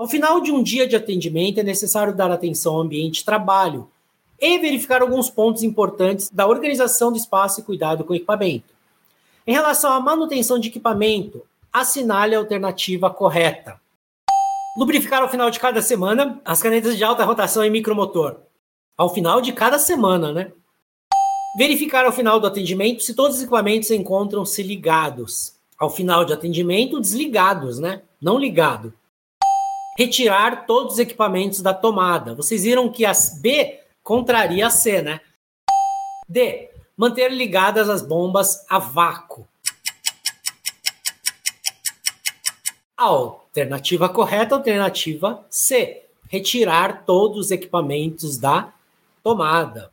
Ao final de um dia de atendimento, é necessário dar atenção ao ambiente de trabalho e verificar alguns pontos importantes da organização do espaço e cuidado com o equipamento. Em relação à manutenção de equipamento, assinale a alternativa correta. Lubrificar ao final de cada semana as canetas de alta rotação e micromotor. Ao final de cada semana, né? Verificar ao final do atendimento se todos os equipamentos encontram-se ligados. Ao final de atendimento, desligados, né? Não ligado retirar todos os equipamentos da tomada. Vocês viram que as B contraria a C, né? D. Manter ligadas as bombas a vácuo. Alternativa correta, alternativa C. Retirar todos os equipamentos da tomada.